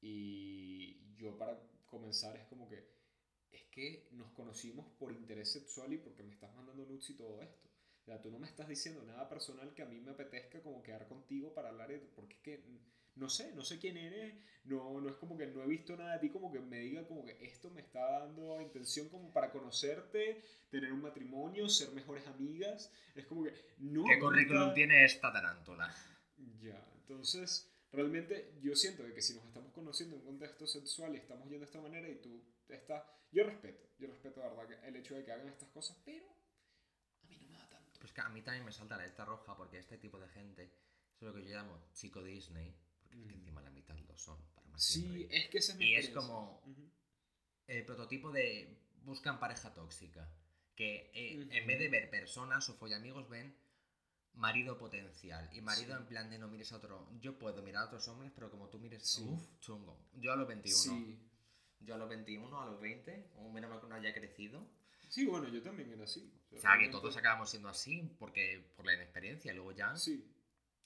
Y yo para comenzar es como que, es que nos conocimos por interés sexual y porque me estás mandando nudes y todo esto. O sea, tú no me estás diciendo nada personal que a mí me apetezca como quedar contigo para hablar de... Porque es que, no sé, no sé quién eres, no, no es como que no he visto nada de ti como que me diga como que esto me está dando intención como para conocerte, tener un matrimonio, ser mejores amigas. Es como que no... ¿Qué currículum tiene esta tarántula? Ya, entonces realmente yo siento de que si nos estamos conociendo en un contexto sexual y estamos yendo de esta manera y tú estás... Yo respeto, yo respeto de verdad el hecho de que hagan estas cosas, pero a mí no me da tanto. Pues que a mí también me salta la alerta roja porque este tipo de gente es lo que yo llamo chico Disney, porque es que Mm. encima la mitad lo son, para más Sí, siempre. es que esa es mi Y es como- Ujú. El prototipo de buscan pareja tóxica, que eh, Ujú. en vez de ver personas o follamigos ven marido potencial y marido Sí. en plan de no mires a otro. Yo puedo mirar a otros hombres, pero como tú mires, Sí. uff, chungo. Yo a los 21. Sí. Yo a los 21, a los 20, o menos mal que no haya crecido. Sí, bueno, yo también era así. O sea, que realmente- todos acabamos siendo así porque por la inexperiencia. Luego ya, Sí.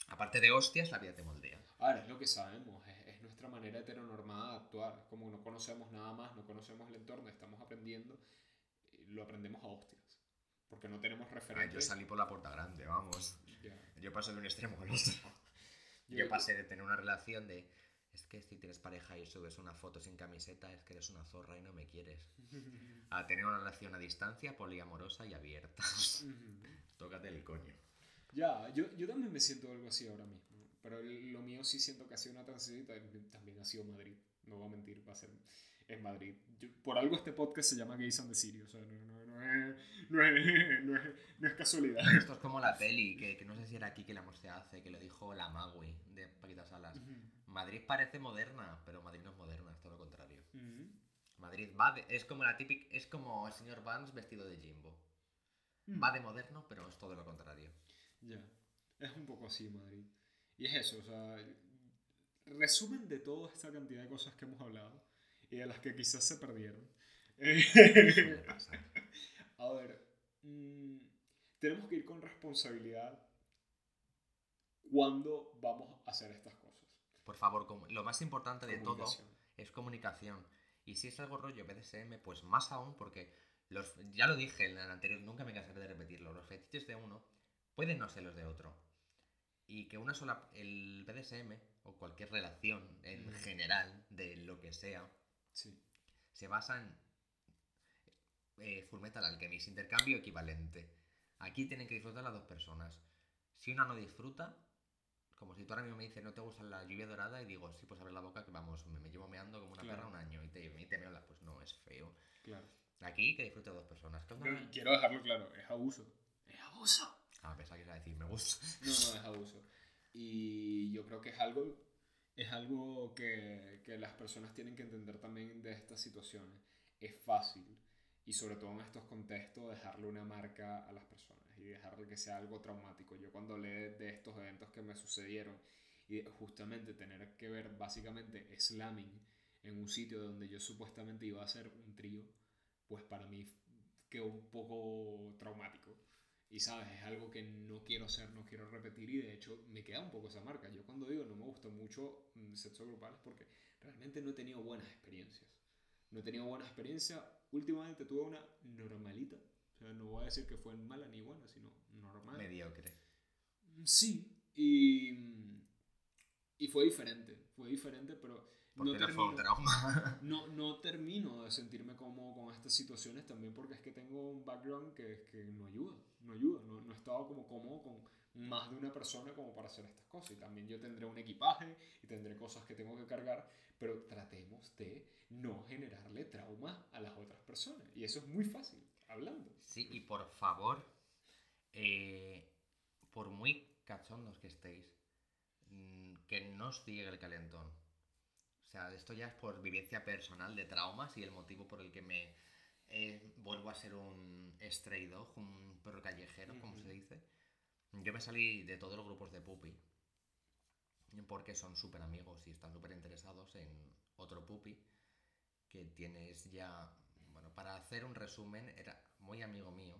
aparte de hostias, la vida te moldea. Ahora, es lo que sabemos, es, es nuestra manera heteronormada de actuar. Como no conocemos nada más, no conocemos el entorno, estamos aprendiendo, eh, lo aprendemos a hostias. Porque no tenemos Ah, referentes. yo salí por la puerta grande, vamos. Ya. Yo pasé de un extremo al otro. Yo- Yo pasé de tener una relación de. Es que si tienes pareja y subes una foto sin camiseta, es que eres una zorra y no me quieres. A tener una relación a distancia, poliamorosa y abierta. Tócate el coño. Ya, yo, yo también me siento algo así ahora mismo. Pero lo mío sí siento que ha sido una transición y también, también ha sido Madrid. No voy a mentir, va a ser en Madrid. Yo- por algo este podcast se llama Gays and the City. O sea, no, no, no, es, no, es, no, es, no es casualidad. Esto es como la peli, que, que no sé si era aquí que la se hace, que lo dijo la Magui de Paquita Salas. Madrid parece moderna, pero Madrid no es moderna, es todo lo contrario. Madrid va de- es como la típica, es como el señor Vance vestido de Jimbo. Va de moderno, pero es todo lo contrario. Ya, es un poco así Madrid. Y es eso, o sea, resumen de toda esta cantidad de cosas que hemos hablado y de las que quizás se perdieron. A ver, mm, tenemos que ir con responsabilidad cuando vamos a hacer estas cosas. Por favor, lo más importante de todo es comunicación. Y si es algo rollo BDSM, pues más aún, porque los, ya lo dije en el anterior, nunca me cansaré de repetirlo. Los fetiches de uno pueden no ser los de otro. Y que una sola. El BDSM o cualquier relación en general, de lo que sea, Sí. se basa en. Eh, Fullmetal Alchemist, intercambio equivalente. Aquí tienen que disfrutar las dos personas. Si una no disfruta, como si tú ahora mismo me dices no te gusta la lluvia dorada y digo, sí, pues abre la boca que vamos, me, me llevo meando como una Claro. perra un año y te, y te meo la- pues no, es feo. Claro. Aquí que disfrute dos personas. No, quiero dejarlo claro, es abuso. Es abuso. Ah, pensaba que iba a decir, me gusta. No, no, es abuso. Y yo creo que es algo, es algo que, que las personas tienen que entender también de estas situaciones. Es fácil, y sobre todo en estos contextos, dejarle una marca a las personas y dejarle que sea algo traumático. Yo cuando leí de estos eventos que me sucedieron y justamente tener que ver básicamente slamming en un sitio donde yo supuestamente iba a hacer un trío, pues para mí quedó un poco traumático. Y sabes, es algo que no quiero hacer, no quiero repetir y de hecho me queda un poco esa marca. Yo cuando digo no me gusta mucho mm, sexo grupal es porque realmente no he tenido buenas experiencias. No he tenido buenas experiencias. Últimamente tuve una normalita. O sea, no voy a decir que fue mala ni buena, sino normal. Mediocre. Sí, y, y fue diferente. Fue diferente, pero Porque no, termino- trauma. no, no termino de sentirme cómodo con estas situaciones también porque es que tengo un background que, que no ayuda, no ayuda, no, no he estado como cómodo con más de una persona como para hacer estas cosas y también yo tendré un equipaje y tendré cosas que tengo que cargar, pero tratemos de no generarle trauma a las otras personas y eso es muy fácil, hablando. Sí, y por favor, eh, por muy cachondos que estéis, mm, que no os llegue el calentón. O sea, esto ya es por vivencia personal de traumas y el motivo por el que me eh, vuelvo a ser un stray dog, un perro callejero, como se dice. Yo me salí de todos los grupos de puppy porque son súper amigos y están súper interesados en otro puppy que tienes ya, bueno, para hacer un resumen, era muy amigo mío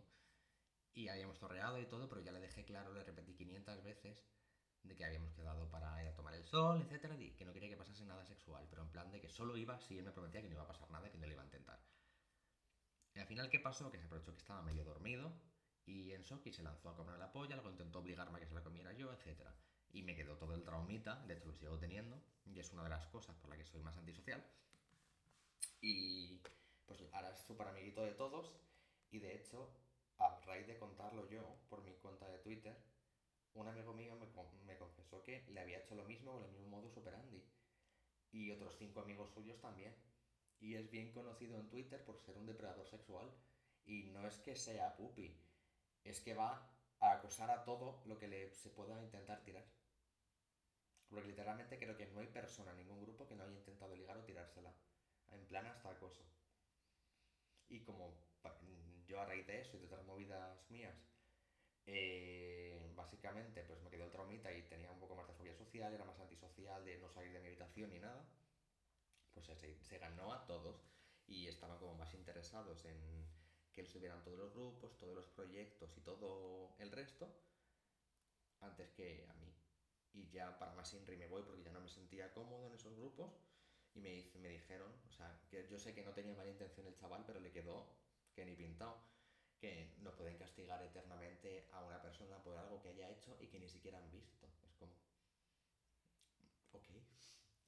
y habíamos torreado y todo, pero ya le dejé claro, le repetí 500 veces de que habíamos quedado para ir a tomar el sol, etcétera, y que no quería que pasase nada sexual, pero en plan de que solo iba si él me prometía que no iba a pasar nada que no le iba a intentar. Y al final, ¿qué pasó? Que se aprovechó que estaba medio dormido y en y se lanzó a comer la polla, luego intentó obligarme a que se la comiera yo, etcétera. Y me quedó todo el traumita, de hecho lo sigo teniendo, y es una de las cosas por las que soy más antisocial. Y pues ahora es súper amiguito de todos, y de hecho, a raíz de contarlo yo por mi cuenta de Twitter, un amigo mío me, me confesó que le había hecho lo mismo con el mismo modus operandi. Y otros cinco amigos suyos también. Y es bien conocido en Twitter por ser un depredador sexual. Y no es que sea pupi, es que va a acosar a todo lo que le se pueda intentar tirar. Porque literalmente creo que no hay persona ningún grupo que no haya intentado ligar o tirársela. En plan hasta acoso. Y como yo a raíz de eso y de otras movidas mías, eh, básicamente pues me quedó el traumita y tenía un poco más de fobia social, era más antisocial de no salir de mi habitación ni nada, pues se, se ganó a todos y estaban como más interesados en que él subieran todos los grupos, todos los proyectos y todo el resto, antes que a mí. Y ya para más Inri me voy porque ya no me sentía cómodo en esos grupos y me, me dijeron, o sea, que yo sé que no tenía mala intención el chaval, pero le quedó que ni pintado, que no pueden castigar eternamente a una persona por algo que haya hecho y que ni siquiera han visto. Es como, ok,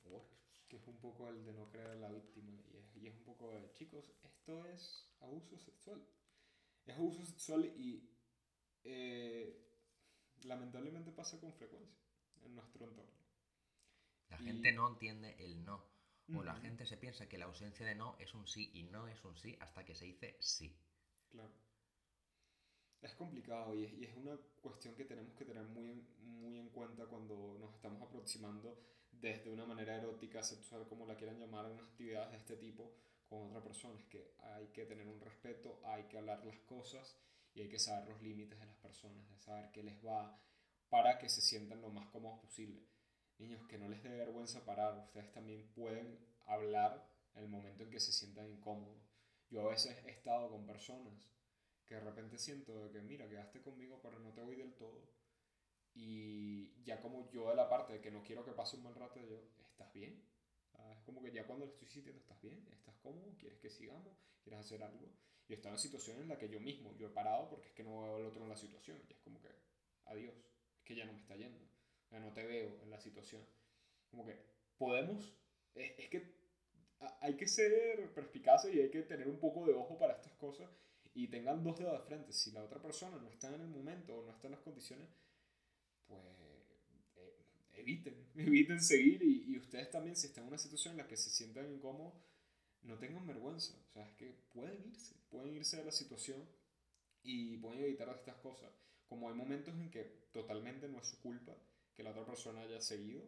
works. Que es un poco el de no creer en la víctima y es, y es un poco de, chicos, esto es abuso sexual. Es abuso sexual y eh, lamentablemente pasa con frecuencia en nuestro entorno. La Y- gente no entiende el no. O la Ujú. gente se piensa que la ausencia de no es un sí y no es un sí hasta que se dice sí. Claro. Es complicado y es, y es una cuestión que tenemos que tener muy en, muy en cuenta cuando nos estamos aproximando desde una manera erótica, sexual, como la quieran llamar, en unas actividades de este tipo con otra persona. Es que hay que tener un respeto, hay que hablar las cosas y hay que saber los límites de las personas, de saber qué les va para que se sientan lo más cómodos posible. Niños, que no les dé vergüenza parar, ustedes también pueden hablar el momento en que se sientan incómodos. Yo a veces he estado con personas que de repente siento de que, mira, quedaste conmigo, pero no te voy del todo. Y ya como yo de la parte de que no quiero que pase un mal rato, yo, ¿estás bien? Ah, Es como que ya cuando le estoy sintiendo, ¿estás bien? ¿Estás cómodo? ¿Quieres que sigamos? ¿Quieres hacer algo? Y está en una situación en la que yo mismo, yo he parado porque es que no veo al otro en la situación. Y es como que, adiós, es que ya no me está yendo. Ya no te veo en la situación. Como que podemos, es, es que hay que ser perspicaces y hay que tener un poco de ojo para estas cosas y tengan dos dedos de frente. Si la otra persona no está en el momento o no está en las condiciones, pues eh, eviten, eviten seguir y, y ustedes también si están en una situación en la que se sientan incómodos, no tengan vergüenza. O sea, es que pueden irse, pueden irse de la situación y pueden evitar estas cosas. Como hay momentos en que totalmente no es su culpa que la otra persona haya seguido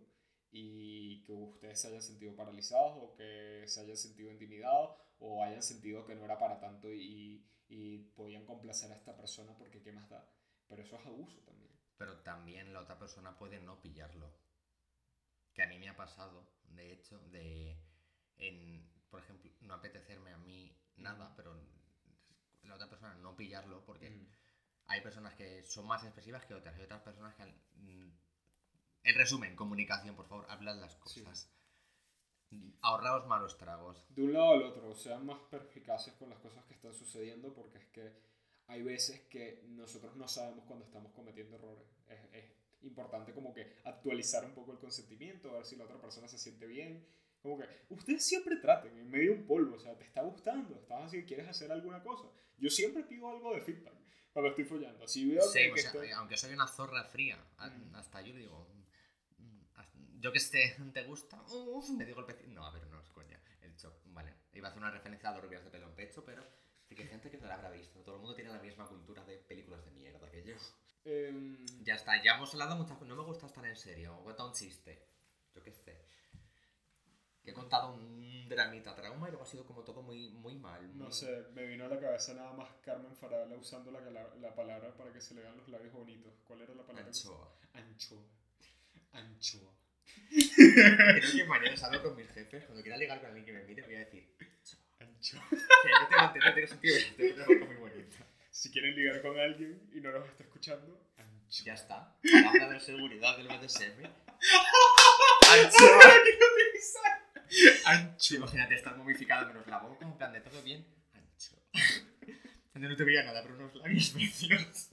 y que ustedes se hayan sentido paralizados o que se hayan sentido intimidados o hayan sentido que no era para tanto y, y podían complacer a esta persona porque qué más da. Pero eso es abuso también. Pero también la otra persona puede no pillarlo. Que a mí me ha pasado, de hecho, de. En, por ejemplo, no apetecerme a mí nada, pero la otra persona no pillarlo, porque Mm. hay personas que son más expresivas que otras. Hay otras personas que. mm, En resumen, comunicación, por favor, hablad las Sí. cosas. Ahorraos malos tragos. de un lado al otro, sean más perspicaces con las cosas que están sucediendo porque es que hay veces que nosotros no sabemos cuando estamos cometiendo errores. Es, es importante como que actualizar un poco el consentimiento, ver si la otra persona se siente bien. Como que ustedes siempre traten en medio de un polvo, o sea, te está gustando, estás así, quieres hacer alguna cosa. Yo siempre pido algo de feedback cuando estoy follando. Veo Sí, que, o sea, estoy- aunque soy una zorra fría, a- Mm. hasta yo digo, mm, yo que esté, ¿te gusta? Uf, me digo el pecino. No, a ver, no es coña. El shock, vale. Iba a hacer una referencia a dos de pelo en pecho, pero sí que gente que no la habrá visto. Todo el mundo tiene la misma cultura de películas de mierda que yo. Em, Ya está, ya hemos hablado muchas cosas. No me gusta estar en serio. He contado un chiste. Yo qué sé. Que he contado un dramita trauma y luego ha sido como todo muy, muy mal. no muy- sé, me vino a la cabeza nada más Carmen Farala usando la, la, la palabra para que se le vean los labios bonitos. ¿Cuál era la palabra? Anchoa. Anchoa. Anchoa. Creo que mañana salgo con mis jefes. Cuando quiera ligar con alguien que me mire, voy a decir. No no tengo sentido. Estoy una foto muy bonita. Si quieren ligar con alguien y no nos está escuchando, anchoa. Ya está. Palabra de seguridad del BDSM. Anchoa. Anchoa. Imagínate estar momificado menos la boca, en plan de todo bien. Donde no te veía nada, pero unos labios preciosos.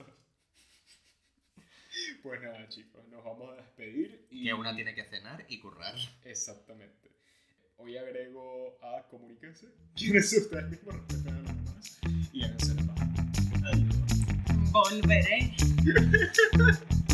Pues nada, chicos, nos vamos a despedir. Y... Que una tiene que cenar y currar. Exactamente. Hoy agrego a comuníquense. ¿Quiénes son ustedes mismos? Respeten a los demás. Y háganse la paz. Adiós. Volveré.